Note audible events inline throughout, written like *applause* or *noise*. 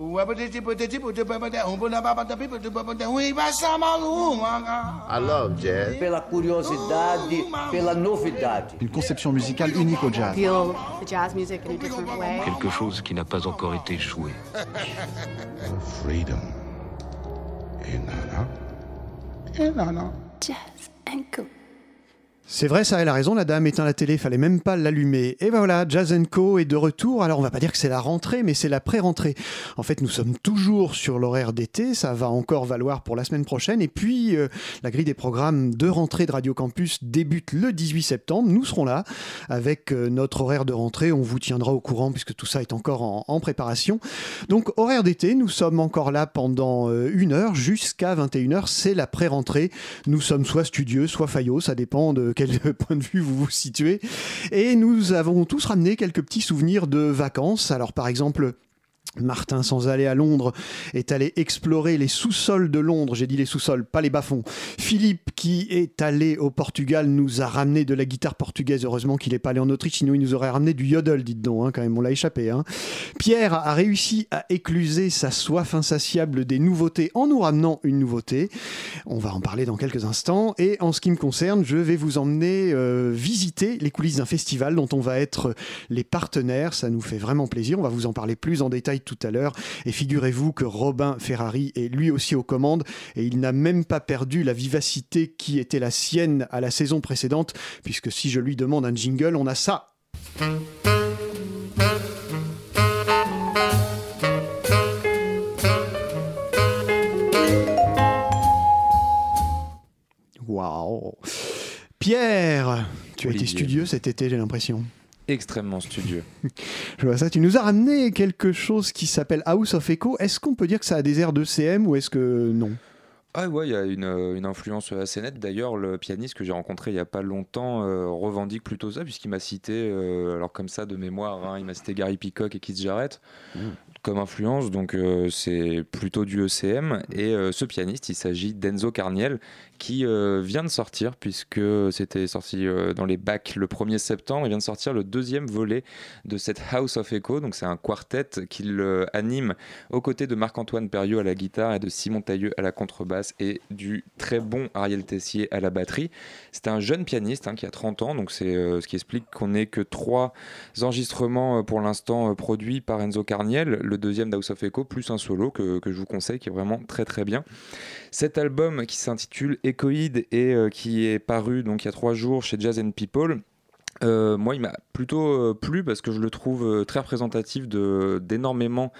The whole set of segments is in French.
I love jazz. Pela curiosidade, pela novidade. Une conception musicale unique au jazz. Feel the jazz music in a different way. Quelque chose qui n'a pas encore été joué. *laughs* Freedom. Et nana. Et nana. Jazz and Co. C'est vrai, ça, elle a raison, la dame éteint la télé, fallait même pas l'allumer. Et ben voilà, Jazz Co est de retour. Alors on va pas dire que c'est la rentrée, mais c'est la pré-rentrée. En fait, nous sommes toujours sur l'horaire d'été, ça va encore valoir pour la semaine prochaine. Et puis, euh, la grille des programmes de rentrée de Radio Campus débute le 18 septembre. Nous serons là avec euh, notre horaire de rentrée. On vous tiendra au courant puisque tout ça est encore en, préparation. Donc, horaire d'été, nous sommes encore là pendant euh, une heure jusqu'à 21h. C'est la pré-rentrée. Nous sommes soit studieux, soit faillot, ça dépend de quel *laughs* point de vue vous vous situez. Et nous avons tous ramené quelques petits souvenirs de vacances. Alors par exemple, Martin, sans aller à Londres, est allé explorer les sous-sols de Londres. J'ai dit les sous-sols, pas les bas-fonds. Philippe, qui est allé au Portugal, nous a ramené de la guitare portugaise. Heureusement qu'il n'est pas allé en Autriche, sinon il nous aurait ramené du yodel, dites donc, hein, quand même, on l'a échappé. hein. Pierre a réussi à écluser sa soif insatiable des nouveautés en nous ramenant une nouveauté. On va en parler dans quelques instants. Et en ce qui me concerne, je vais vous emmener euh, visiter les coulisses d'un festival dont on va être les partenaires. Ça nous fait vraiment plaisir. On va vous en parler plus en détail tout à l'heure. Et figurez-vous que Robin Ferrari est lui aussi aux commandes et il n'a même pas perdu la vivacité qui était la sienne à la saison précédente, puisque si je lui demande un jingle, on a ça. Waouh Pierre, tu as été studieux cet été, j'ai l'impression. Extrêmement studieux. *laughs* Je vois ça. Tu nous as ramené quelque chose qui s'appelle House of Echo. Est-ce qu'on peut dire que ça a des airs de CM ou est-ce que non? Ah ouais, il y a une, euh, une influence assez nette. D'ailleurs, le pianiste que j'ai rencontré il n'y a pas longtemps euh, revendique plutôt ça, puisqu'il m'a cité, euh, alors comme ça de mémoire, hein, il m'a cité Gary Peacock et Keith Jarrett comme influence, donc euh, c'est plutôt du ECM. Et euh, ce pianiste, il s'agit d'Enzo Carniel, qui euh, vient de sortir, puisque c'était sorti dans les bacs le 1er septembre, il vient de sortir le deuxième volet de cette House of Echo, donc c'est un quartet qu'il anime aux côtés de Marc-Antoine Perriot à la guitare et de Simon Tailleux à la contrebasse et du très bon Ariel Tessier à la batterie. C'est un jeune pianiste hein, qui a 30 ans, donc c'est ce qui explique qu'on n'ait que trois enregistrements pour l'instant produits par Enzo Carniel, le deuxième d'House of Echo, plus un solo que, je vous conseille, qui est vraiment très très bien. Cet album qui s'intitule Echoid et euh, qui est paru donc il y a trois jours chez Jazz and People. Euh, moi, il m'a plutôt euh, plu parce que je le trouve euh, très représentatif d'énormément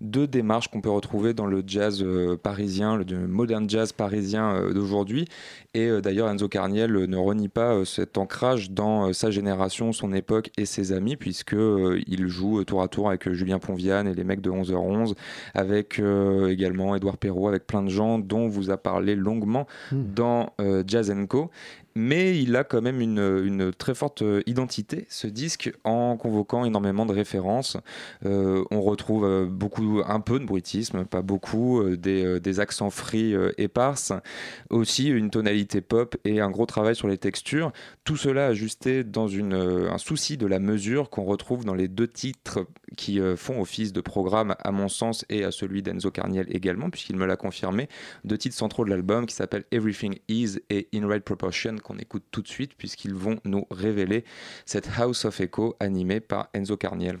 de démarches qu'on peut retrouver dans le jazz parisien, le modern jazz parisien d'aujourd'hui. Et d'ailleurs, Enzo Carniel ne renie pas cet ancrage dans sa génération, son époque et ses amis, puisque euh, il joue tour à tour avec Julien Ponviane et les mecs de 11h11, avec également Édouard Perrault, avec plein de gens dont on vous a parlé longuement dans euh, Jazz Co. Mais il a quand même une, très forte euh, identité, ce disque, en convoquant énormément de références. Euh, on retrouve euh, beaucoup, un peu de bruitisme, pas beaucoup, des, accents free éparses, aussi une tonalité pop et un gros travail sur les textures. Tout cela ajusté dans un souci de la mesure qu'on retrouve dans les deux titres qui font office de programme, à mon sens, et à celui d'Enzo Carniel également, puisqu'il me l'a confirmé. Deux titres centraux de l'album qui s'appellent Everything Is et In Right Proportion, qu'on écoute tout de suite, puisqu'ils vont nous révéler cette House of Echo animée par Enzo Carniel.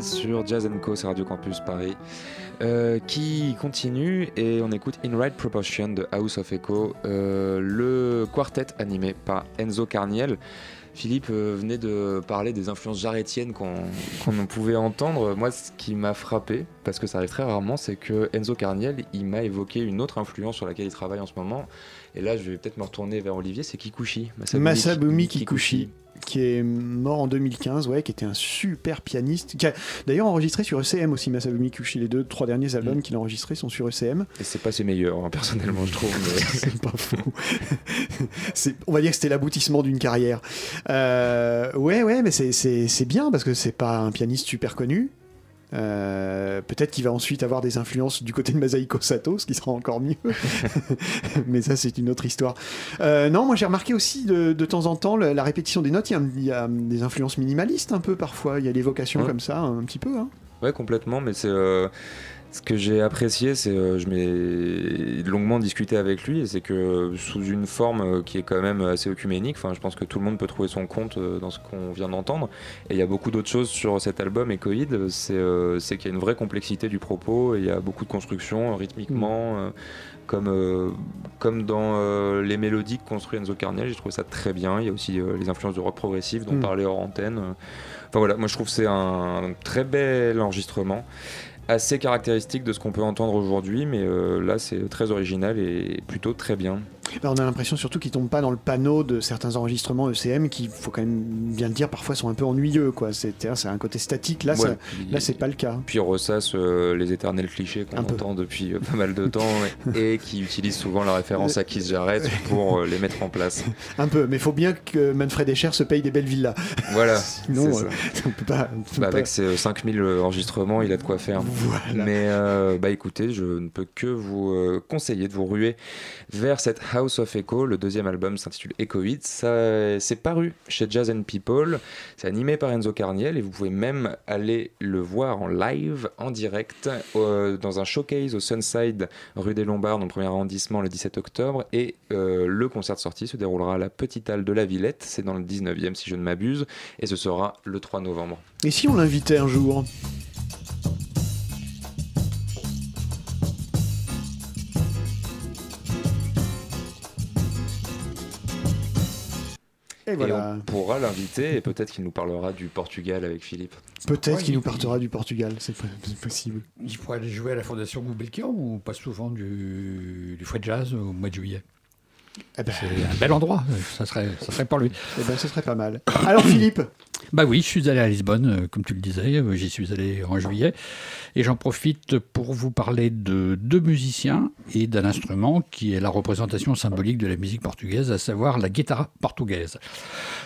sur Jazz Co, c'est Radio Campus Paris, euh, qui continue et on écoute In Right Proportion de House of Echo, euh, le quartet animé par Enzo Carniel. Philippe euh, venait de parler des influences jarretiennes qu'on pouvait entendre. Moi, ce qui m'a frappé, parce que ça arrive très rarement, c'est que Enzo Carniel, il m'a évoqué une autre influence sur laquelle il travaille en ce moment. Et là, je vais peut-être me retourner vers Olivier, c'est Kikuchi. Masabumi Kikuchi qui est mort en 2015, ouais, qui était un super pianiste, qui a d'ailleurs enregistré sur ECM aussi, Masabumi Kikuchi. Les deux, trois derniers albums Mm. qu'il a enregistrés sont sur ECM. Et c'est pas ses meilleurs, hein, personnellement, je trouve. mais- *laughs* c'est pas. C'est- on va dire que c'était l'aboutissement d'une carrière. Euh, ouais, ouais, mais c'est- c'est c'est bien parce que c'est pas un pianiste super connu. Euh, Peut-être qu'il va ensuite avoir des influences du côté de Masahiko Sato, ce qui sera encore mieux. *laughs* mais ça, c'est une autre histoire. Euh, non, moi j'ai remarqué aussi de, de temps en temps la, la répétition des notes. Il y, a, il y a des influences minimalistes un peu parfois. Il y a des vocations Ouais. comme ça, un petit peu. hein. Ouais, complètement, mais c'est euh, ce que j'ai apprécié, c'est euh, je m'ai longuement discuté avec lui, et c'est que sous une forme euh, qui est quand même assez œcuménique, enfin, je pense que tout le monde peut trouver son compte euh, dans ce qu'on vient d'entendre. Et il y a beaucoup d'autres choses sur cet album Echoid, c'est euh, qu'il y a une vraie complexité du propos, et il y a beaucoup de construction euh, rythmiquement. euh, comme, euh, comme dans euh, les mélodies que construit Enzo Carniel, j'ai trouvé ça très bien. Il y a aussi euh, les influences du rock progressif dont Mm. parlait hors antenne. Enfin voilà, moi je trouve que c'est un très bel enregistrement, assez caractéristique de ce qu'on peut entendre aujourd'hui, mais euh, là c'est très original et plutôt très bien. Bah, on a l'impression surtout qu'ils tombent pas dans le panneau de certains enregistrements ECM qui, faut quand même bien le dire, parfois sont un peu ennuyeux. quoi. C'est un côté statique. Là, Ouais, puis- là c'est pas le cas. Puis on ressasse euh, les éternels clichés qu'on Un peu. entend depuis euh, pas mal de temps *laughs* et, et qui utilisent souvent la référence à Keith Jarrett pour euh, les mettre en place. *laughs* Un peu, mais il faut bien que Manfred Escher se paye des belles villas. *laughs* Voilà, Sinon, ça. on peut pas. on peut Bah, pas- avec ses 5000 enregistrements, il a de quoi faire. Voilà. Mais bah écoutez, je ne peux que vous conseiller de vous ruer vers cette House of Echo. Le deuxième album s'intitule Echoid. Ça, c'est paru chez Jazz and People. C'est animé par Enzo Carniel et vous pouvez même aller le voir en live, en direct, euh, dans un showcase au Sunside, rue des Lombards, dans le premier arrondissement, le 17 octobre. Et euh, le concert de sortie se déroulera à la Petite Halle de la Villette. C'est dans le 19e si je ne m'abuse. Et ce sera le 3 novembre. Et si on l'invitait un jour? Et Et voilà. on pourra l'inviter et peut-être qu'il nous parlera du Portugal avec Philippe. Peut-être Ouais, qu'il nous il- partira du Portugal, c'est po- c'est possible. Il pourrait aller jouer à la Fondation Gulbenkian ou on passe souvent du, du fouet de jazz au mois de juillet. Eh ben, C'est un bel endroit, ça serait, ça serait pour lui. eh ben, ce serait pas mal. Alors Philippe, Bah oui, je suis allé à Lisbonne, euh, comme tu le disais, euh, j'y suis allé en juillet. Et j'en profite pour vous parler de deux musiciens et d'un instrument qui est la représentation symbolique de la musique portugaise, à savoir la guitare portugaise.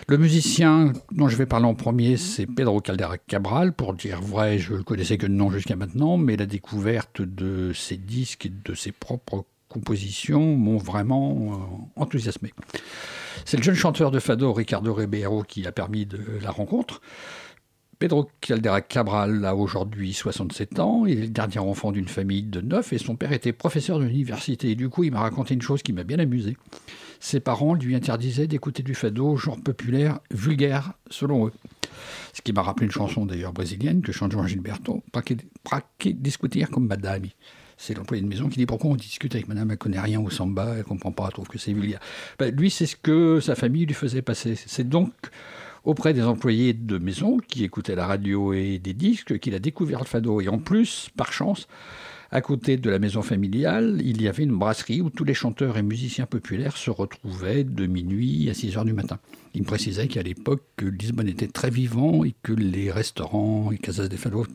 Le musicien dont je vais parler en premier, c'est Pedro Caldera Cabral. Pour dire vrai, je le connaissais que de nom jusqu'à maintenant, mais la découverte de ses disques et de ses propres compositions m'ont vraiment euh, enthousiasmé. C'est le jeune chanteur de fado Ricardo Ribeiro qui a permis de la rencontre. Pedro Caldera Cabral a aujourd'hui 67 ans, il est le dernier enfant d'une famille de neuf et son père était professeur. Et du coup, il m'a raconté une chose qui m'a bien amusé. Ses parents lui interdisaient d'écouter du fado, genre populaire, vulgaire, selon eux. Ce qui m'a rappelé une chanson d'ailleurs brésilienne que chante Jean Gilberto, pra que discutir comme madame. C'est l'employé de maison qui dit pourquoi on discute avec madame, elle connaît rien au samba, elle comprend pas, elle trouve que c'est vulgaire. Ben, lui, c'est ce que sa famille lui faisait passer. C'est donc auprès des employés de maison qui écoutaient la radio et des disques qu'il a découvert le fado. Et en plus, par chance, à côté de la maison familiale, il y avait une brasserie où tous les chanteurs et musiciens populaires se retrouvaient de minuit à 6 heures du matin. Il me précisait qu'à l'époque, Lisbonne était très vivant et que les restaurants et casas de fado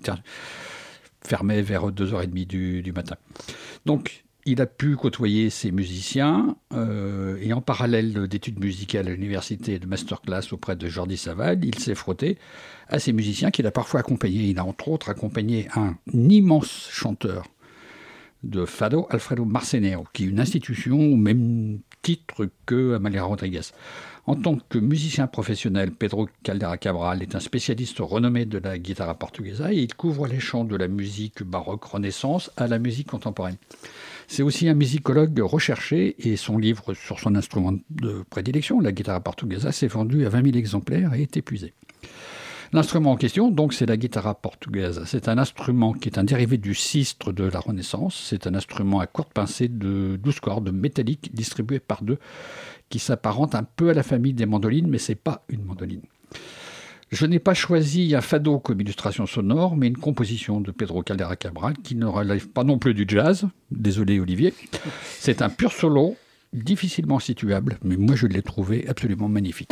fermaient vers 2h30 du, du matin. Donc, il a pu côtoyer ces musiciens euh, et en parallèle d'études musicales à l'université de masterclass auprès de Jordi Savall, il s'est frotté à ces musiciens qu'il a parfois accompagnés. Il a entre autres accompagné un immense chanteur de fado, Alfredo Marcenero, qui est une institution au même titre que Amalia Rodriguez. En tant que musicien professionnel, Pedro Caldera Cabral est un spécialiste renommé de la guitare portuguesa et il couvre les champs de la musique baroque renaissance à la musique contemporaine. C'est aussi un musicologue recherché et son livre sur son instrument de prédilection, la guitare portuguesa, s'est vendu à 20 000 exemplaires et est épuisé. L'instrument en question, donc, c'est la guitare portugaise. C'est un instrument qui est un dérivé du sistre de la Renaissance. C'est un instrument à courte pincée de 12 cordes métalliques distribuées par deux, qui s'apparente un peu à la famille des mandolines, mais c'est pas une mandoline. Je n'ai pas choisi un fado comme illustration sonore, mais une composition de Pedro Caldera Cabral qui ne relève pas non plus du jazz. Désolé Olivier. C'est un pur solo, difficilement situable, mais moi je l'ai trouvé absolument magnifique.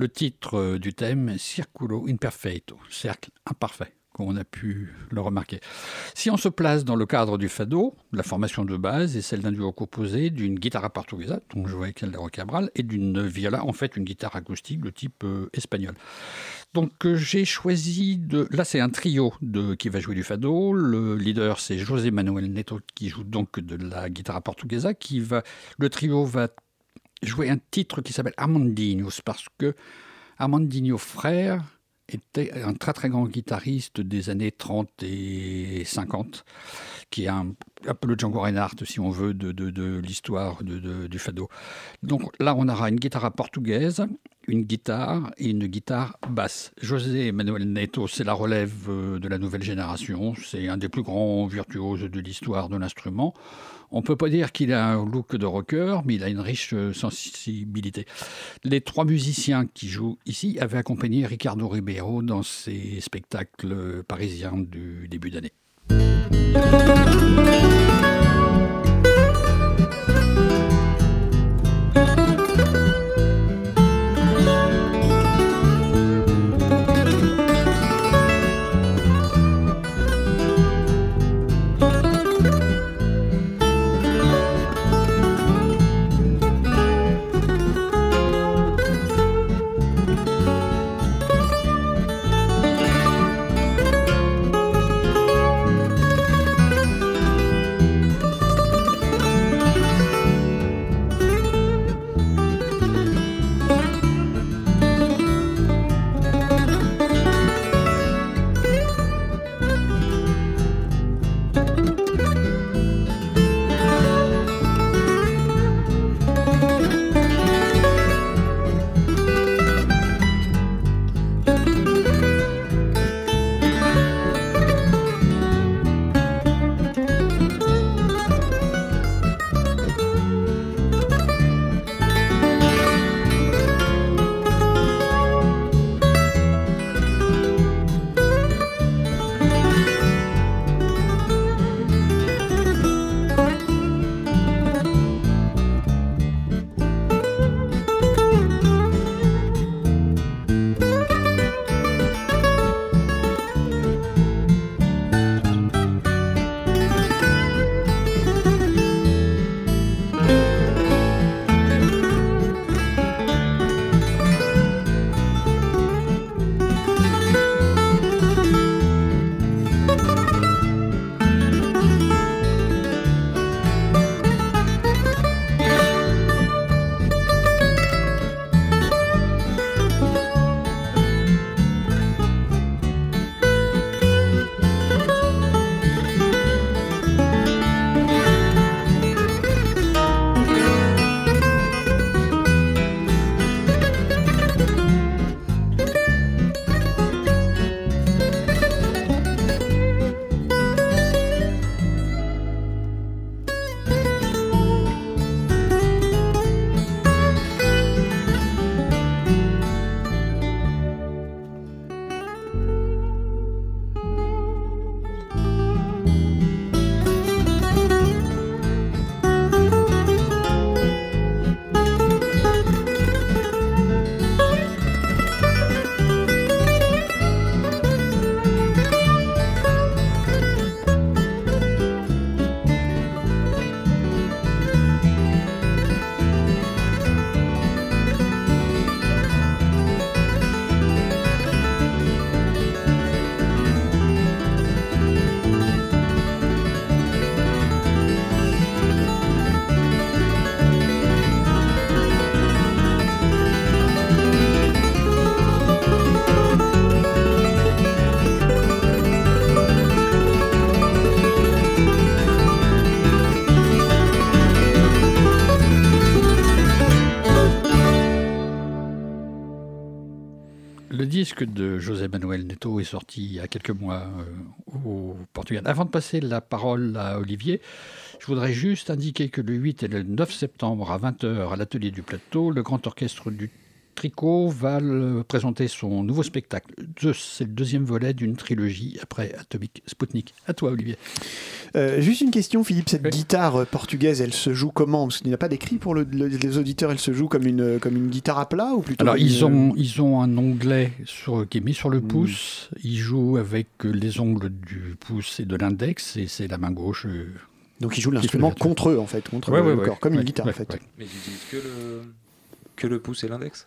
Le titre euh, du thème Circulo Imperfeito, cercle imparfait, comme on a pu le remarquer. Si on se place dans le cadre du fado, la formation de base est celle d'un duo composé d'une guitare portugaise, dont je jouais Caldero Cabral, et d'une viola, en fait une guitare acoustique de type euh, espagnol. Donc euh, j'ai choisi de... Là c'est un trio de... qui va jouer du fado. Le leader c'est José Manuel Neto qui joue donc de la guitare portugaise. Qui va... Le trio va jouer un titre qui s'appelle Armandinhos, parce que Armandinho frère était un très très grand guitariste des années 30 et 50, qui est un, peu le Django Reinhardt, si on veut, de, de, de l'histoire du fado. Donc là, on aura une guitare portugaise, une guitare et une guitare basse. José Manuel Neto, c'est la relève euh, de la nouvelle génération. C'est un des plus grands virtuoses de l'histoire de l'instrument. On peut pas dire qu'il a un look de rocker, mais il a une riche euh, sensibilité. Les trois musiciens qui jouent ici avaient accompagné Ricardo Ribeiro dans ses spectacles parisiens du début d'année. Disque de José Manuel Neto est sorti il y a quelques mois euh, au Portugal. Avant de passer la parole à Olivier, je voudrais juste indiquer que le 8 et le 9 septembre à 20h à l'atelier du plateau, le Grand Orchestre du Tricot va le- présenter son nouveau spectacle. C'est le deuxième volet d'une trilogie après Atomic Sputnik. À toi, Olivier. Euh, juste une question, Philippe. Cette guitare euh, portugaise, elle se joue comment? Parce qu'il n'y a pas d'écrit pour le- le- les auditeurs. Elle se joue comme une, comme une guitare à plat ou plutôt Alors, comme ils ont, ils ont un onglet sur, qui est mis sur le Mm. pouce. Ils jouent avec euh, les ongles du pouce et de l'index, et c'est la main gauche. euh, Donc ils jouent l'instrument contre eux, en fait, contre Ouais, le ouais, corps, ouais. comme une guitare, ouais, en fait. ouais. Mais ils utilisent que le, que le pouce et l'index?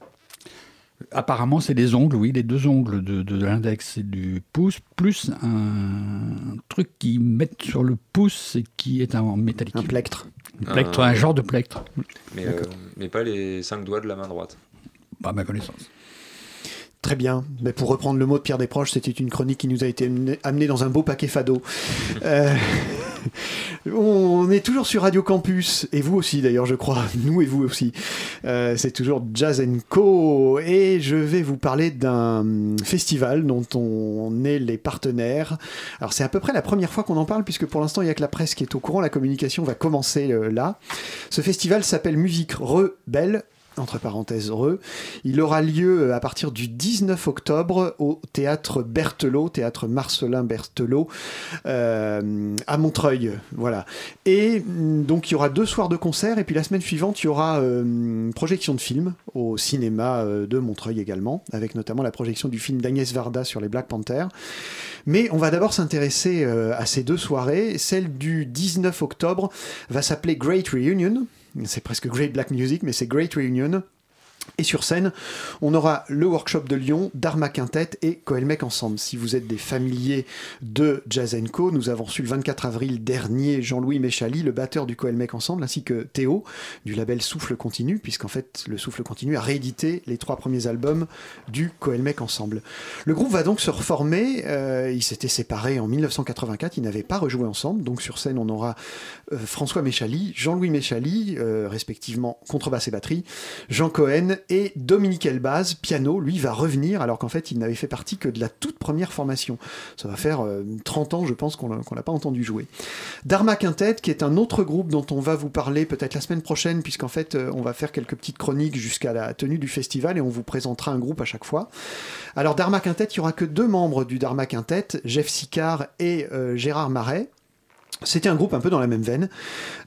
Apparemment, c'est les ongles, oui, les deux ongles de, de l'index et du pouce, plus un truc qu'ils mettent sur le pouce et qui est un métallique. Un plectre. Un plectre, Un- un genre de plectre, mais, euh, mais pas les cinq doigts de la main droite. pas à ma connaissance. Très bien. Mais pour reprendre le mot de Pierre Desproges, c'était une chronique qui nous a été amenée- amenée dans un beau paquet fado. Euh, *laughs* On est toujours sur Radio Campus, et vous aussi d'ailleurs, je crois, *laughs* nous et vous aussi. Euh, c'est toujours Jazz Co. Et je vais vous parler d'un festival dont on est les partenaires. Alors c'est à peu près la première fois qu'on en parle, puisque pour l'instant il n'y a que la presse qui est au courant, la communication va commencer euh, là. Ce festival s'appelle Musique Rebelle entre parenthèses heureux. Il aura lieu euh, à partir du 19 octobre au théâtre Berthelot, théâtre Marcelin Berthelot, euh, à Montreuil. Voilà. Et mm, donc il y aura deux soirs de concert, et puis la semaine suivante, il y aura euh, une projection de film au cinéma de Montreuil également, avec notamment la projection du film d'Agnès Varda sur les Black Panthers. Mais on va d'abord s'intéresser à ces deux soirées. Celle du 19 octobre va s'appeler Great Reunion c'est presque Great Black Music, mais c'est Great Reunion. Et sur scène, on aura le workshop de Lyon, Dharma Quintet et Coelmec ensemble. Si vous êtes des familiers de Jazz Co, nous avons reçu le 24 avril dernier Jean-Louis Méchali, le batteur du Coelmec ensemble, ainsi que Théo, du label Souffle Continu, puisqu'en fait, le Souffle Continu a réédité les trois premiers albums du Coelmec ensemble. Le groupe va donc se reformer. Euh, ils s'étaient séparés en 1984, ils n'avaient pas rejoué ensemble. Donc sur scène, on aura euh, François Méchali, Jean-Louis Méchali, euh, respectivement contrebasse et batterie, Jean Cohen, et Dominique Elbaz, piano, lui va revenir alors qu'en fait il n'avait fait partie que de la toute première formation. Ça va faire 30 euh, ans je pense qu'on l'a pas entendu jouer. Dharma Quintet qui est un autre groupe dont on va vous parler peut-être la semaine prochaine puisqu'en fait euh, on va faire quelques petites chroniques jusqu'à la tenue du festival et on vous présentera un groupe à chaque fois. Alors Dharma Quintet, il y aura que deux membres du Dharma Quintet, Jeff Sicard et euh, Gérard Marais. C'était un groupe un peu dans la même veine.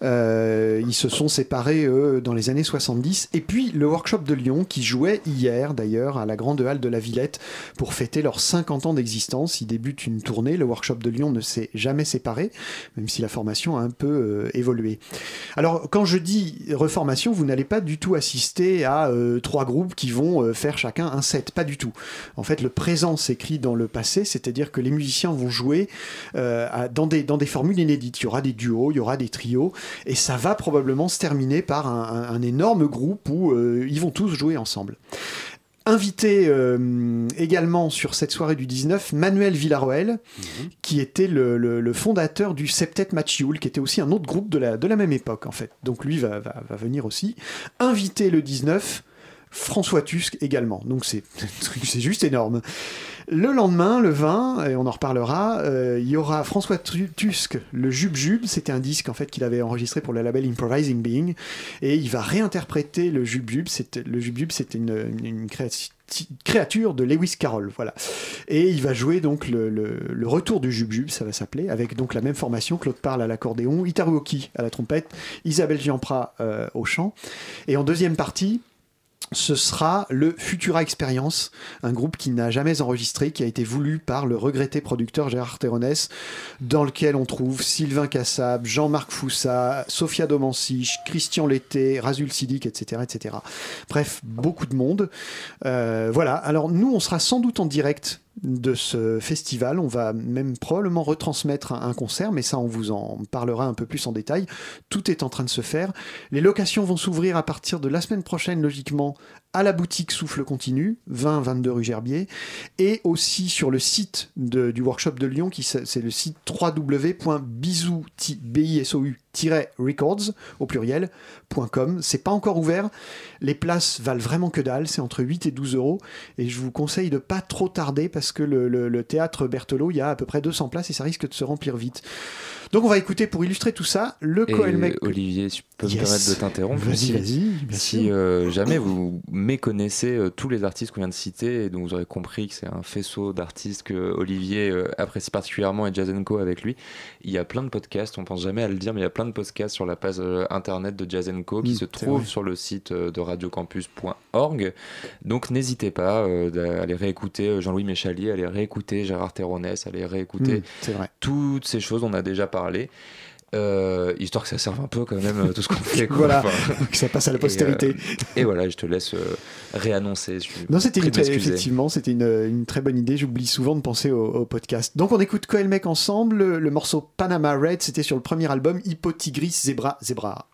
Euh, ils se sont séparés dans les années 70. Et puis le workshop de Lyon qui jouait hier d'ailleurs à la grande halle de la Villette pour fêter leurs 50 ans d'existence. Ils débutent une tournée. Le workshop de Lyon ne s'est jamais séparé, même si la formation a un peu euh, évolué. Alors quand je dis reformation, vous n'allez pas du tout assister à euh, trois groupes qui vont faire chacun un set. Pas du tout. En fait, le présent s'écrit dans le passé, c'est-à-dire que les musiciens vont jouer dans, des, dans des formules inédites il y aura des duos, il y aura des trios, et ça va probablement se terminer par un, énorme groupe où euh, ils vont tous jouer ensemble. Invité euh, également sur cette soirée du 19, Manuel Villaroel, mhm. qui était le, fondateur du Septet Matchioul, qui était aussi un autre groupe de la, de la même époque en fait. Donc lui va, va, va venir aussi. Invité le 19, François Tusk également. Donc *laughs* c'est juste énorme. Le lendemain, le 20, et on en reparlera, euh, il y aura François Tusk, le Jube Jube. C'était un disque en fait qu'il avait enregistré pour le label Improvising Being, et il va réinterpréter le Jube Jube. Le Jube Jube, c'était une, créature de Lewis Carroll, voilà. Et il va jouer donc le, retour du Jube, ça va s'appeler, avec donc la même formation, Claude Parle à l'accordéon, Itaruoki à la trompette, Isabelle Giampra euh, au chant. Et en deuxième partie, ce sera le Futura Experience, un groupe qui n'a jamais enregistré, qui a été voulu par le regretté producteur Gérard Terronès, dans lequel on trouve Sylvain Cassab, Jean-Marc Foussa, Sofia Domancy, Christian Lété, Razul Sidik, etc., etc. Bref, beaucoup de monde. Euh, voilà, alors nous, on sera sans doute en direct de ce festival. On va même probablement retransmettre un, concert, mais ça on vous en parlera un peu plus en détail. Tout est en train de se faire. Les locations vont s'ouvrir à partir de la semaine prochaine, logiquement, à la boutique Souffle Continu, 20-22 rue Gerbier, et aussi sur le site du workshop de Lyon, qui c'est le site www.bisou records au pluriel.com. C'est pas encore ouvert. Les places valent vraiment que dalle. C'est entre 8 et 12 euros. Et je vous conseille de pas trop tarder parce que le, théâtre Berthelot, il y a à peu près 200 places et ça risque de se remplir vite. Donc on va écouter pour illustrer tout ça le Coelmec. Olivier, je peux me permettre de t'interrompre. Vas-y, vas-y. Si euh, jamais vous méconnaissez euh, tous les artistes qu'on vient de citer et donc vous aurez compris que c'est un faisceau d'artistes que Olivier euh, apprécie particulièrement et Jazz Co avec lui, il y a plein de podcasts. On pense jamais à le dire, mais il y a plein de podcasts sur la page internet de Jazz Co qui mm, se trouvent sur le site de radiocampus.org. Donc n'hésitez pas à aller réécouter Jean-Louis Méchalier, à aller réécouter Gérard Terronès, à aller réécouter mm, toutes ces choses. On a déjà parler. Euh, histoire que ça serve un peu quand même euh, tout ce qu'on *laughs* fait. voilà, *laughs* que ça passe à la postérité. Et, voilà, je te laisse euh, réannoncer. Non, c'était effectivement, c'était une, très bonne idée. J'oublie souvent de penser au, podcast. Donc on écoute Coelmec ensemble. Le, le morceau Panama Red, c'était sur le premier album Hypotigris Zebra Zebra.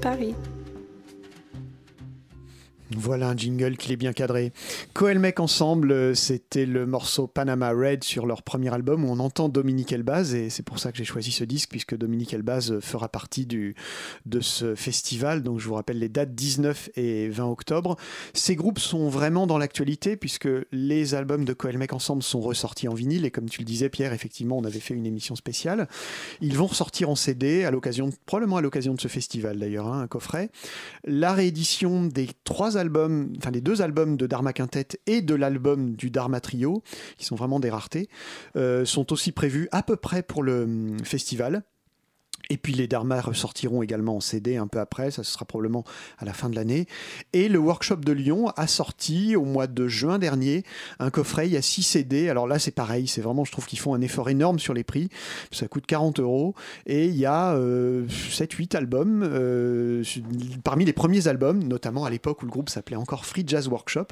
Paris. Voilà un jingle qui est bien cadré. Coelmec ensemble, euh, c'était le morceau Panama Red sur leur premier album où on entend Dominique Elbaz et c'est pour ça que j'ai choisi ce disque puisque Dominique Elbaz fera partie du, de ce festival. Donc je vous rappelle les dates 19 et 20 octobre. Ces groupes sont vraiment dans l'actualité puisque les albums de Coelmec ensemble sont ressortis en vinyle et comme tu le disais Pierre, effectivement on avait fait une émission spéciale. Ils vont ressortir en CD à l'occasion, probablement à l'occasion de ce festival d'ailleurs, hein, un coffret. La réédition des trois albums, enfin les deux albums de Dharma Quintet et de l'album du Dharma Trio, qui sont vraiment des raretés, euh, sont aussi prévus à peu près pour le hum, festival. Et puis les Dharma ressortiront également en CD un peu après, ça sera probablement à la fin de l'année. Et le workshop de Lyon a sorti au mois de juin dernier un coffret, il y a 6 CD. Alors là c'est pareil, c'est vraiment, je trouve qu'ils font un effort énorme sur les prix. Ça coûte 40 euros. Et il y a 7-8 albums, euh, parmi les premiers albums, notamment à l'époque où le groupe s'appelait encore Free Jazz Workshop.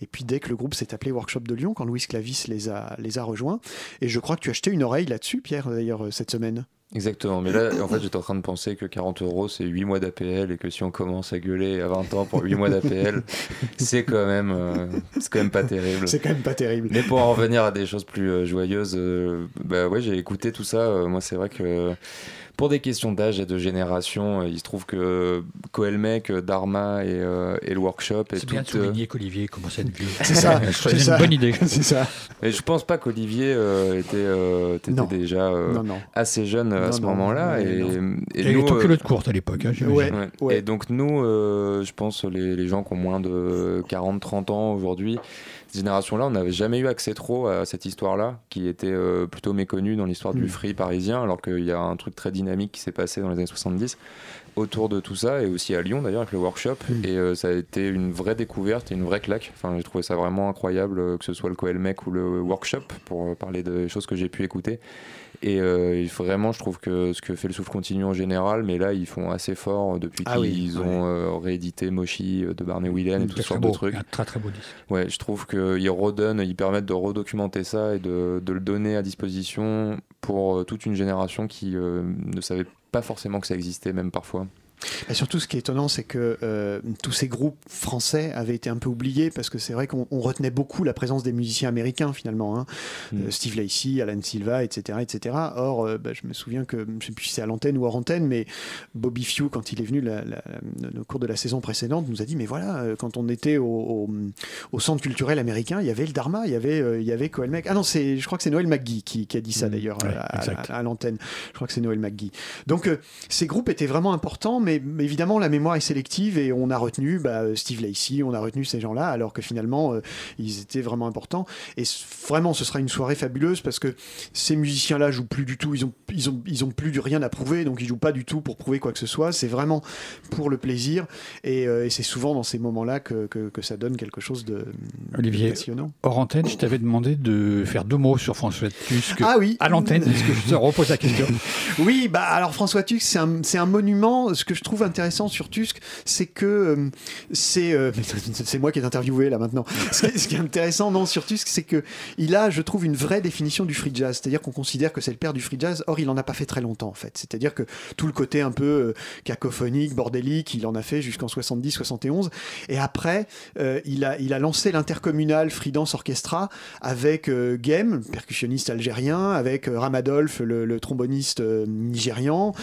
Et puis dès que le groupe s'est appelé Workshop de Lyon, quand Louis Clavis les a, les a rejoints. Et je crois que tu as acheté une oreille là-dessus, Pierre, d'ailleurs, cette semaine. Exactement, mais là, en fait, j'étais en train de penser que 40 euros, c'est 8 mois d'APL et que si on commence à gueuler à 20 ans pour 8 mois d'APL, *laughs* c'est quand même, euh, c'est quand même pas terrible. C'est quand même pas terrible. Mais pour en revenir à des choses plus euh, joyeuses, euh, bah ouais, j'ai écouté tout ça. moi, c'est vrai que pour des questions d'âge et de génération, euh, il se trouve que Coelmec, euh, Dharma et, euh, et le workshop. C'est bien de souligner qu'Olivier commence à être vieux. C'est ça, *laughs* c'est une bonne idée. *laughs* C'est ça. Et je pense pas qu'Olivier était, était déjà Non, non. assez jeune à ce moment-là. Et, et Et il nous, euh, culotte courte à l'époque, hein, j'imagine. Ouais. Ouais. Ouais. Et donc nous, euh, je pense les, les gens qui ont moins de 40-30 ans aujourd'hui, cette génération-là, on n'avait jamais eu accès trop à cette histoire-là, qui était euh, plutôt méconnue dans l'histoire Mm. du free parisien, alors qu'il y a un truc très dynamique qui s'est passé dans les années 70 autour de tout ça, et aussi à Lyon d'ailleurs avec le workshop. Mm. Et euh, ça a été une vraie découverte et une vraie claque. Enfin, j'ai trouvé ça vraiment incroyable, euh, que ce soit le Coelmec ou le workshop, pour parler des choses que j'ai pu écouter. Et euh, vraiment, je trouve que ce que fait le souffle continue en général, mais là ils font assez fort depuis Ah qu'ils ont euh, réédité Moshi euh, de Barney Whelan et très sortes beau, de trucs. Un très très beau disque. Ouais, je trouve qu'ils redonnent, ils permettent de redocumenter ça et de, de le donner à disposition pour euh, toute une génération qui euh, ne savait pas forcément que ça existait, même parfois. Et surtout, ce qui est étonnant, c'est que euh, tous ces groupes français avaient été un peu oubliés parce que c'est vrai qu'on on retenait beaucoup la présence des musiciens américains finalement. hein. Mm. Euh, Steve Lacey, Alan Silva, etc. etc. Or, euh, bah, je me souviens que, je sais plus si c'est à l'antenne ou hors antenne, mais Bobby Few, quand il est venu la- la- la- au cours de la saison précédente, nous a dit Mais voilà, quand on était au, au- au centre culturel américain, il y avait le Dharma, il y avait, il y avait Coelmec. Ah non, je crois que c'est Noël McGee qui, qui a dit ça Mm. d'ailleurs Ouais, à- à, l'antenne. Je crois que c'est Noël McGee. Donc ces groupes étaient vraiment importants, mais, mais évidemment la mémoire est sélective et on a retenu bah, Steve Lacey, on a retenu ces gens-là, alors que finalement euh, ils étaient vraiment importants. Et vraiment, ce sera une soirée fabuleuse parce que ces musiciens-là jouent plus du tout, ils ont, ils ont, ils ont plus de rien à prouver, donc ils jouent pas du tout pour prouver quoi que ce soit. C'est vraiment pour le plaisir et, euh, et c'est souvent dans ces moments-là que, que, que ça donne quelque chose de, Olivier. passionnant. Hors antenne, je t'avais demandé de faire deux mots sur François Tusk. Ah oui. À l'antenne, est-ce que je te repose la question? *laughs* Oui, bah alors François Tusk, c'est un, un monument. Ce que je trouve intéressant sur Tusk, c'est que euh, c'est euh, *laughs* c'est moi qui ai interviewé là maintenant. Ce qui, est, est intéressant non sur Tusk, c'est que il a, je trouve, une vraie définition du free jazz. C'est-à-dire qu'on considère que c'est le père du free jazz. Or, il en a pas fait très longtemps en fait. C'est-à-dire que tout le côté un peu euh, cacophonique, bordélique, il en a fait jusqu'en 70, 71. Et après, il a il a lancé l'intercommunal Free Dance Orchestra avec Game, percussionniste algérien, avec Ramadolf, le, tromboniste nigérian.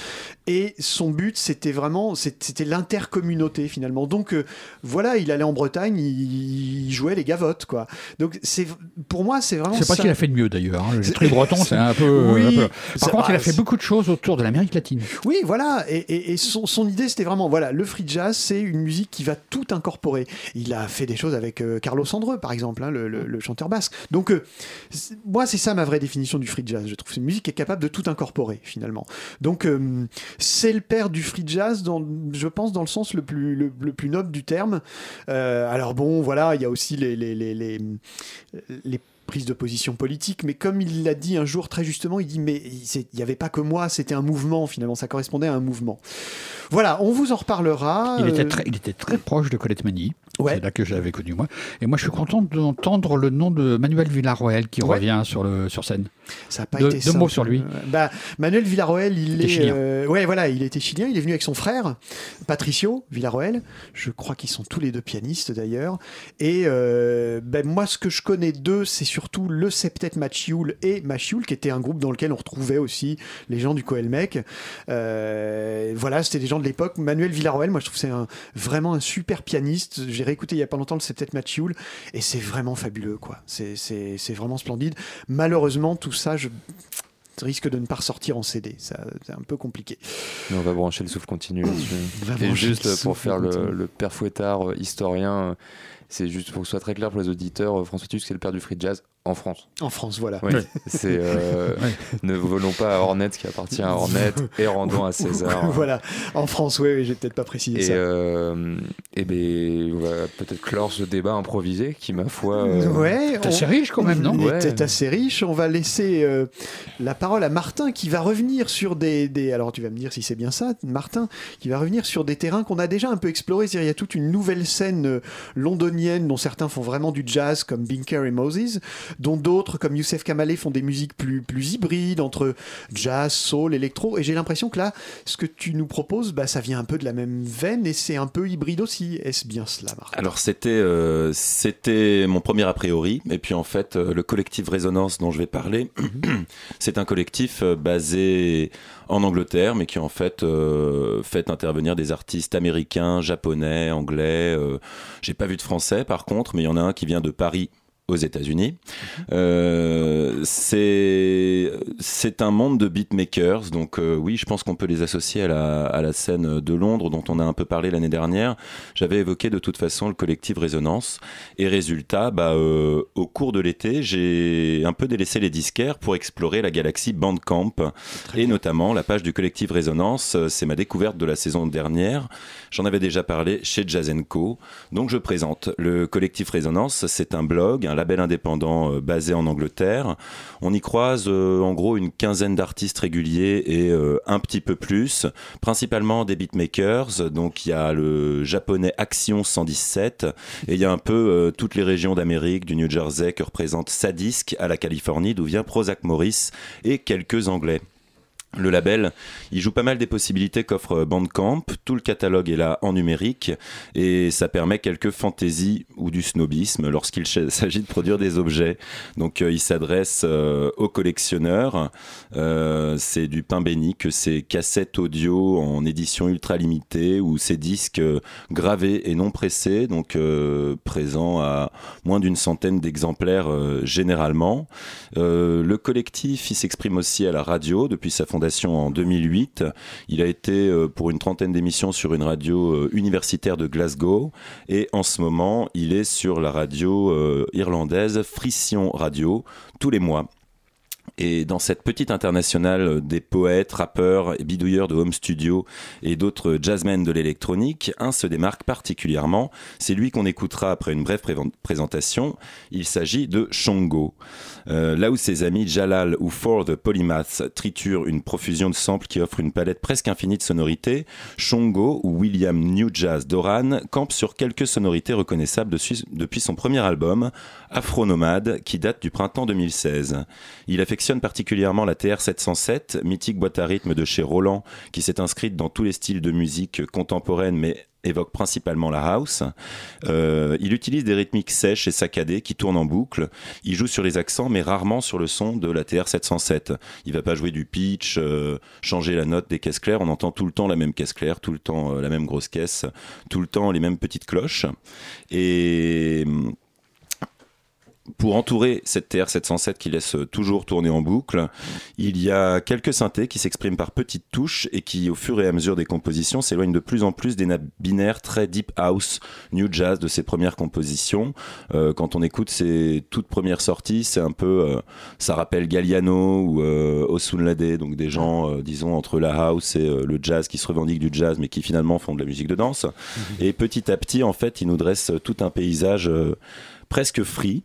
Et son but, c'était c'est- c'était l'intercommunauté finalement. Donc euh, voilà, il allait en Bretagne, il, il jouait les gavottes, quoi. Donc c'est, pour moi, c'est vraiment C'est pas ce qu'il a fait de mieux d'ailleurs. hein. Le tri breton, c'est un peu. Oui, un peu- c'est- Par contre, il a fait beaucoup de choses autour de l'Amérique latine. Oui, voilà. Et, et- et son, son idée, c'était vraiment, voilà, le free jazz, c'est une musique qui va tout incorporer. Il a fait des choses avec euh, Carlos Sandreux, par exemple, hein, le, le- le chanteur basque. Donc, euh, moi, c'est ça ma vraie définition du free jazz. Je trouve que c'est une musique qui est capable de tout incorporer, finalement. Donc, euh, c'est le père du free jazz, dans, je pense, dans le sens le plus, le, le plus noble du terme. Euh, alors, bon, voilà, il y a aussi les, les, les prises de position politique, mais comme il l'a dit un jour très justement, il dit mais il n'y avait pas que moi, c'était un mouvement finalement, ça correspondait à un mouvement. Voilà, on vous en reparlera. Il était euh, très, il était très proche de Colette Mani. Ouais. C'est là que je l'avais connu moi. Et moi, je suis content d'entendre le nom de Manuel Villarroel qui Ouais. revient sur, le, sur scène. Ça a pas Deux- été deux simple. mots sur lui. Bah, Manuel Villarroel, il était est. chilien. euh, ouais, voilà, il était chilien. Il est venu avec son frère, Patricio Villarroel. Je crois qu'ils sont tous les deux pianistes d'ailleurs. Et euh, ben, moi, ce que je connais d'eux, c'est surtout le septet Machioul et Machioul, qui était un groupe dans lequel on retrouvait aussi les gens du Coelmec. Euh, voilà, c'était des gens de l'époque. Manuel Villarroel, moi, je trouve c'est un, vraiment un super pianiste. J'ai réécouté il y a pas longtemps le septet Machioul et c'est vraiment fabuleux, quoi. C'est- vraiment splendide. Malheureusement, tout ça, je risque de ne pas ressortir en CD. C'est un peu compliqué. Mais on va brancher le souffle continu Et juste le pour faire le, le père fouettard euh, historien, euh, c'est juste pour que ce soit très clair pour les auditeurs, euh, François Tusk c'est le père du free jazz en France. En France, voilà. Oui, c'est euh, *laughs* Ouais. ne volons pas à Hornet ce qui appartient à Hornet et rendons à César. *laughs* voilà, en France, oui, oui j'ai peut-être pas précisé Et, ça. euh, et ben, on va peut-être clore ce débat improvisé qui, ma foi, euh, ouais, C'est assez riche quand même, non Il Ouais. était assez riche. On va laisser euh, la parole à Martin qui va revenir sur des, des- Alors tu vas me dire si c'est bien ça, Martin, qui va revenir sur des terrains qu'on a déjà un peu explorés. C'est-à-dire, il y a toute une nouvelle scène euh, londonienne dont certains font vraiment du jazz comme Binker et Moses, dont d'autres comme Youssef Kamale font des musiques plus, plus hybrides entre jazz, soul, électro. Et j'ai l'impression que là, ce que tu nous proposes, bah, ça vient un peu de la même veine et c'est un peu hybride aussi. Est-ce bien cela, Martin Alors c'était euh, c'était mon premier a priori et puis en fait euh, le collectif Résonance dont je vais parler *clears throat* c'est un collectif euh, basé en Angleterre mais qui en fait fait intervenir des artistes américains, japonais, anglais. J'ai pas vu de français par contre mais il y en a un qui vient de Paris aux États-Unis. Euh, c'est un monde de beatmakers, donc euh, oui, je pense qu'on peut les associer à la, à la scène de Londres dont on a un peu parlé l'année dernière. J'avais évoqué de toute façon le collectif Résonance et résultat, bah, euh, au cours de l'été, j'ai un peu délaissé les disquaires pour explorer la galaxie Bandcamp et notamment la page du collectif Résonance. Euh, C'est ma découverte de la saison dernière. J'en avais déjà parlé chez Jazz Co. Donc je présente le collectif Résonance. C'est un blog, un label indépendant euh, basé en Angleterre. On y croise euh, en gros une quinzaine d'artistes réguliers et euh, un petit peu plus, principalement des beatmakers. Donc il y a le japonais Action 117 et il y a un peu toutes les régions d'Amérique, du New Jersey que représente Sadisk à la Californie d'où vient Prozac Morris et quelques anglais. Le label, il joue pas mal des possibilités qu'offre Bandcamp. Tout le catalogue est là en numérique et ça permet quelques fantaisies ou du snobisme lorsqu'il *laughs* s'agit de produire des objets. Donc euh, il s'adresse euh, aux collectionneurs. Euh, c'est du pain béni que ces cassettes audio en édition ultra limitée ou ces disques euh, gravés et non pressés, donc euh, présents à moins d'une centaine d'exemplaires euh, généralement. Euh, le collectif, il s'exprime aussi à la radio depuis sa fondation en 2008. Il a été euh, pour une trentaine d'émissions sur une radio euh, universitaire de Glasgow et en ce moment, il est sur la radio euh, irlandaise Frission Radio tous les mois. Et dans cette petite internationale des poètes, rappeurs bidouilleurs de home studio et d'autres jazzmen de l'électronique, un se démarque particulièrement. C'est lui qu'on écoutera après une brève présentation. Il s'agit de Shongo. Euh, là où ses amis Jalal ou For the Polymaths triturent une profusion de samples qui offre une palette presque infinie de sonorités, Shongo ou William New Jazz Doran campent sur quelques sonorités reconnaissables depuis son premier album, Afro Nomade, qui date du printemps 2016. Il affectionne particulièrement la TR-707, mythique boîte à rythme de chez Roland, qui s'est inscrite dans tous les styles de musique contemporaine, mais évoque principalement la house. Euh, il utilise des rythmiques sèches et saccadées qui tournent en boucle. Il joue sur les accents, mais rarement sur le son de la TR-707. Il va pas jouer du pitch, euh, changer la note des caisses claires. On entend tout le temps la même caisse claire, tout le temps euh, la même grosse caisse, tout le temps les mêmes petites cloches. Et hum, pour entourer cette TR-707 qui laisse toujours tourner en boucle, il y a quelques synthés qui s'expriment par petites touches et qui, au fur et à mesure des compositions, s'éloignent de plus en plus des nappes binaires très deep house, new jazz de ses premières compositions. Euh, quand on écoute ses toutes premières sorties, c'est un peu, euh, ça rappelle Galliano ou euh, Osunlade, donc des gens, euh, disons, entre la house et le jazz qui se revendiquent du jazz, mais qui finalement font de la musique de danse. Et petit à petit, en fait, il nous dresse tout un paysage. Presque free.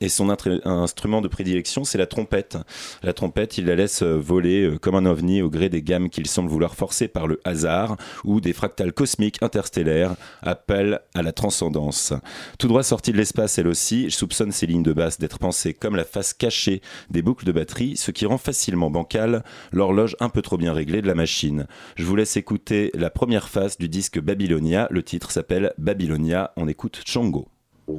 Et son instrument de prédilection, c'est la trompette. La trompette, il la laisse euh, voler euh, comme un ovni au gré des gammes qu'il semble vouloir forcer par le hasard ou des fractales cosmiques interstellaires appellent à la transcendance. Tout droit sorti de l'espace, elle aussi, je soupçonne ces lignes de basse d'être pensées comme la face cachée des boucles de batterie, ce qui rend facilement bancale l'horloge un peu trop bien réglée de la machine. Je vous laisse écouter la première phase du disque Babylonia. Le titre s'appelle Babylonia. On écoute Chango. De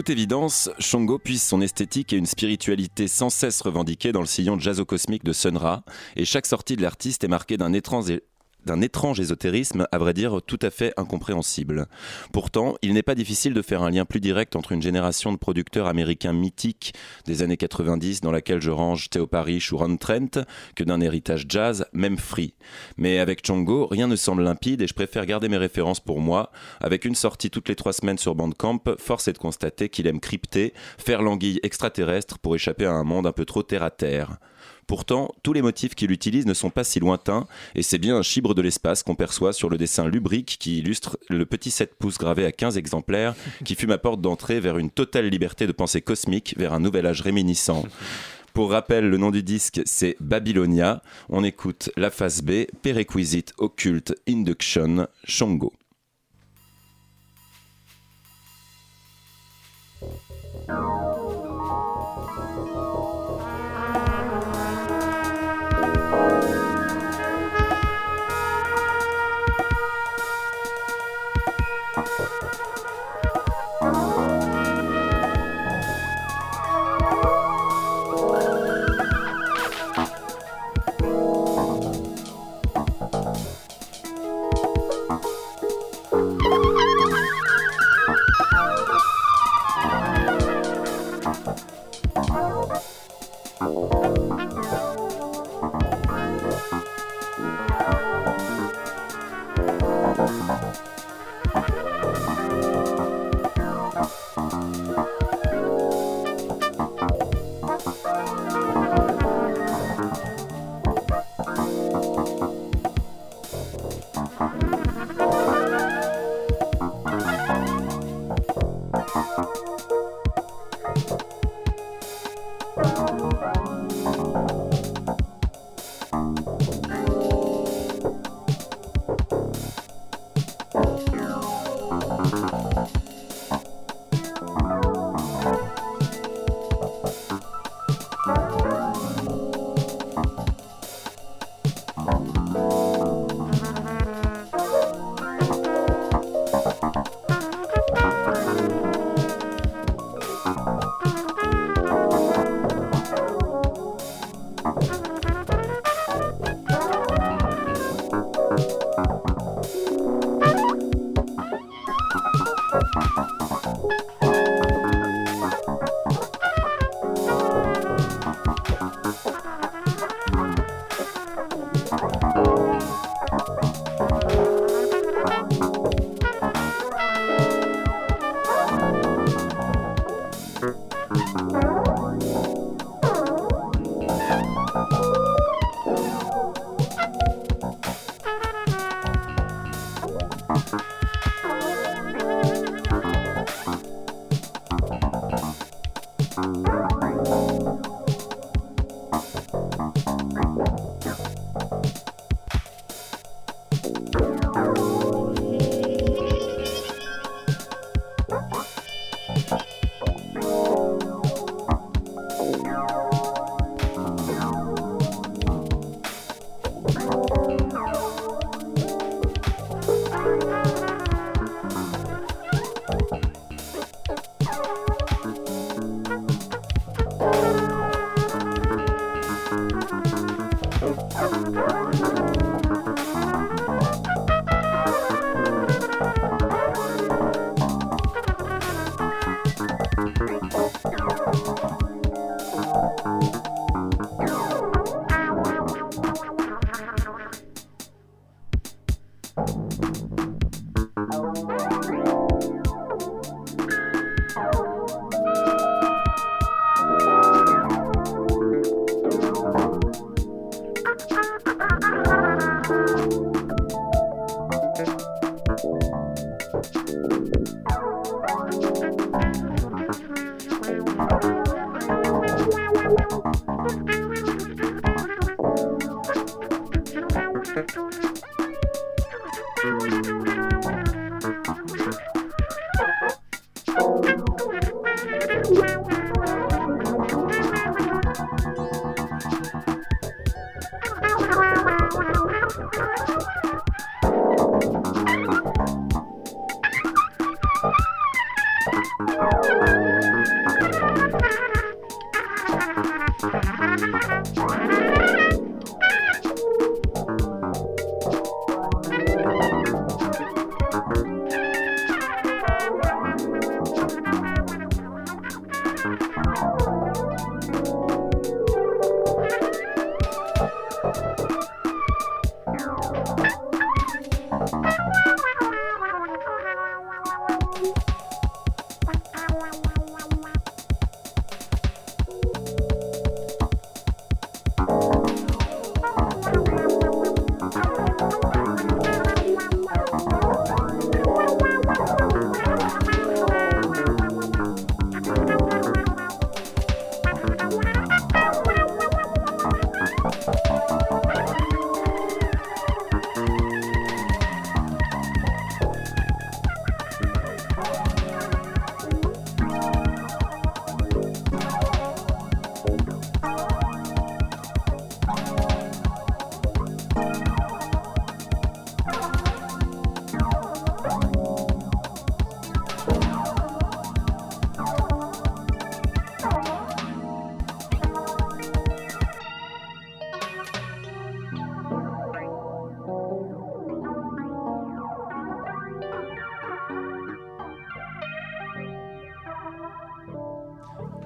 toute évidence, Shango puise son esthétique et une spiritualité sans cesse revendiquée dans le sillon jazzo-cosmique de Sun Ra, et chaque sortie de l'artiste est marquée d'un étrange d'un étrange ésotérisme, à vrai dire tout à fait incompréhensible. Pourtant, il n'est pas difficile de faire un lien plus direct entre une génération de producteurs américains mythiques des années 90, dans laquelle je range Theo Parrish ou Ron Trent, que d'un héritage jazz, même free. Mais avec Chongo, rien ne semble limpide et je préfère garder mes références pour moi. Avec une sortie toutes les trois semaines sur Bandcamp, force est de constater qu'il aime crypter, faire l'anguille extraterrestre pour échapper à un monde un peu trop terre à terre. Pourtant, tous les motifs qu'il utilise ne sont pas si lointains, et c'est bien un chibre de l'espace qu'on perçoit sur le dessin lubrique qui illustre le petit 7 pouces gravé à 15 exemplaires, qui fut ma porte d'entrée vers une totale liberté de pensée cosmique, vers un nouvel âge réminiscent. Pour rappel, le nom du disque, c'est Babylonia. On écoute la phase B, Prerequisite Occult Induction, Shongo.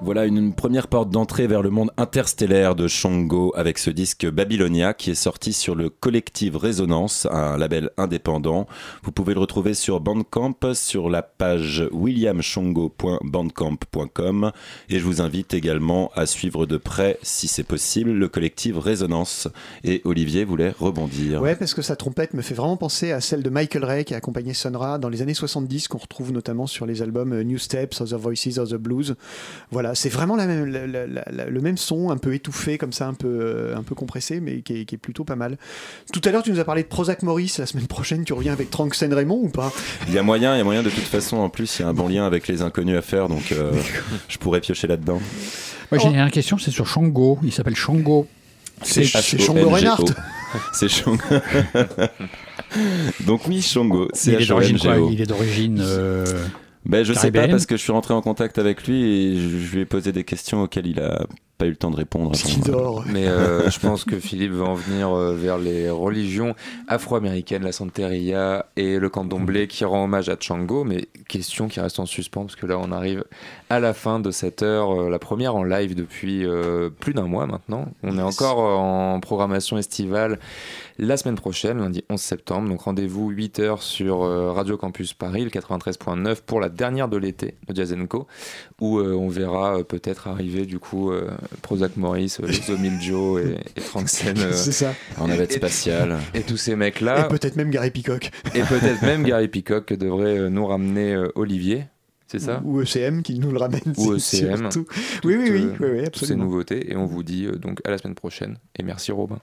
Voilà une première porte d'entrée vers le monde interstellaire de Shango avec ce disque Babylonia qui est sorti sur le Collective Résonance, un label indépendant. Vous pouvez le retrouver sur Bandcamp sur la page williamshango.bandcamp.com et je vous invite également à suivre de près, si c'est possible, le Collective Résonance. Et Olivier voulait rebondir. Ouais, parce que sa trompette me fait vraiment penser à celle de Michael Ray qui a accompagné Sonra dans les années 70 qu'on retrouve notamment sur les albums New Steps, Other Voices, Other Blues. Voilà, c'est vraiment la même, la- la- la- le même son, un peu étouffé, comme ça, un peu, euh, un peu compressé, mais qui est, qui est plutôt pas mal. Tout à l'heure, tu nous as parlé de Prozac Maurice. La semaine prochaine, tu reviens avec Tranxen Raymond ou pas? Il y a moyen, il y a moyen de toute façon. En plus, il y a un bon lien avec les inconnus à faire, donc euh, je pourrais piocher là-dedans. Moi, j'ai une question, c'est sur Shango. Il s'appelle Shango. C'est. Shango Reinhardt. C'est Shango. *laughs* *laughs* Donc oui, Shango. Il est d'origine quoi? C-H-O-N-G-O. Il est d'origine. euh, Ben, je sais pas parce que je suis rentré en contact avec lui et je, je lui ai posé des questions auxquelles il a pas eu le temps de répondre. Dort. Mais euh, je pense que Philippe va en venir euh, vers les religions afro-américaines, la Santeria et le candomblé qui rend hommage à Django. Mais question qui reste en suspens parce que là on arrive à la fin de cette heure, euh, la première en live depuis euh, plus d'un mois maintenant. On est encore euh, en programmation estivale la semaine prochaine, lundi 11 septembre. Donc rendez-vous 8h sur euh, Radio Campus Paris, le 93.9 pour la dernière de l'été de Jazz Co, où euh, on verra euh, peut-être arriver du coup euh, Prozac Morris, euh, les Omiljo et, et Frank Sen, euh, C'est ça. En navette Et- spatiale. et tous ces Et mecs-là. peut-être même Gary Peacock. Et peut-être même Gary Peacock que devrait euh, nous ramener euh, Olivier, c'est ça Ou ECM qui nous le ramène. Ou ECM. surtout. Oui, oui, oui, Toutes, oui, oui, toutes ces absolument. nouveautés. Et on vous dit euh, donc à la semaine prochaine. Et merci Robin.